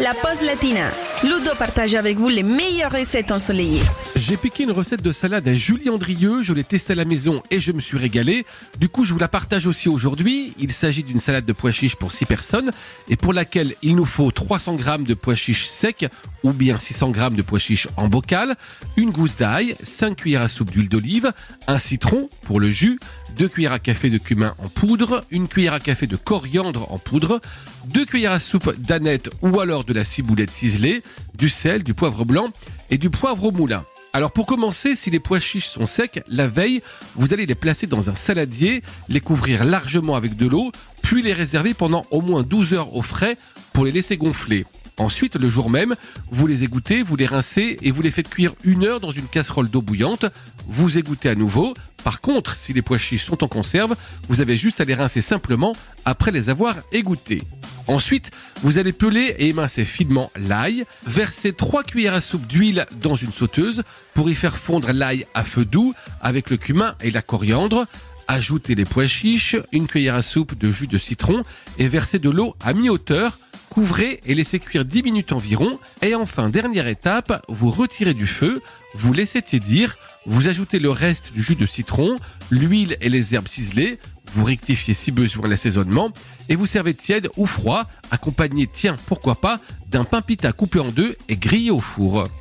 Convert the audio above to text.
la pause latina. Ludo partage avec vous les meilleures recettes ensoleillées. J'ai piqué une recette de salade à Julie Andrieux, je l'ai testée à la maison et je me suis régalé. Du coup, je vous la partage aussi aujourd'hui. Il s'agit d'une salade de pois chiches pour 6 personnes et pour laquelle il nous faut 300 g de pois chiches secs ou bien 600 g de pois chiches en bocal, une gousse d'ail, 5 cuillères à soupe d'huile d'olive, un citron pour le jus, 2 cuillères à café de cumin en poudre, une cuillère à café de coriandre en poudre, 2 cuillères à soupe d'aneth ou alors de la ciboulette ciselée, du sel, du poivre blanc et du poivre au moulin. Alors pour commencer, si les pois chiches sont secs, la veille, vous allez les placer dans un saladier, les couvrir largement avec de l'eau, puis les réserver pendant au moins 12 heures au frais pour les laisser gonfler. Ensuite, le jour même, vous les égouttez, vous les rincez et vous les faites cuire une heure dans une casserole d'eau bouillante. Vous égouttez à nouveau. Par contre, si les pois chiches sont en conserve, vous avez juste à les rincer simplement après les avoir égouttés. Ensuite, vous allez peler et émincer finement l'ail, verser 3 cuillères à soupe d'huile dans une sauteuse pour y faire fondre l'ail à feu doux avec le cumin et la coriandre. Ajoutez les pois chiches, une cuillère à soupe de jus de citron et versez de l'eau à mi-hauteur couvrez et laissez cuire 10 minutes environ. Et enfin, dernière étape, vous retirez du feu, vous laissez tiédir, vous ajoutez le reste du jus de citron, l'huile et les herbes ciselées, vous rectifiez si besoin l'assaisonnement et vous servez tiède ou froid, accompagné, tiens, pourquoi pas, d'un pain pita coupé en deux et grillé au four.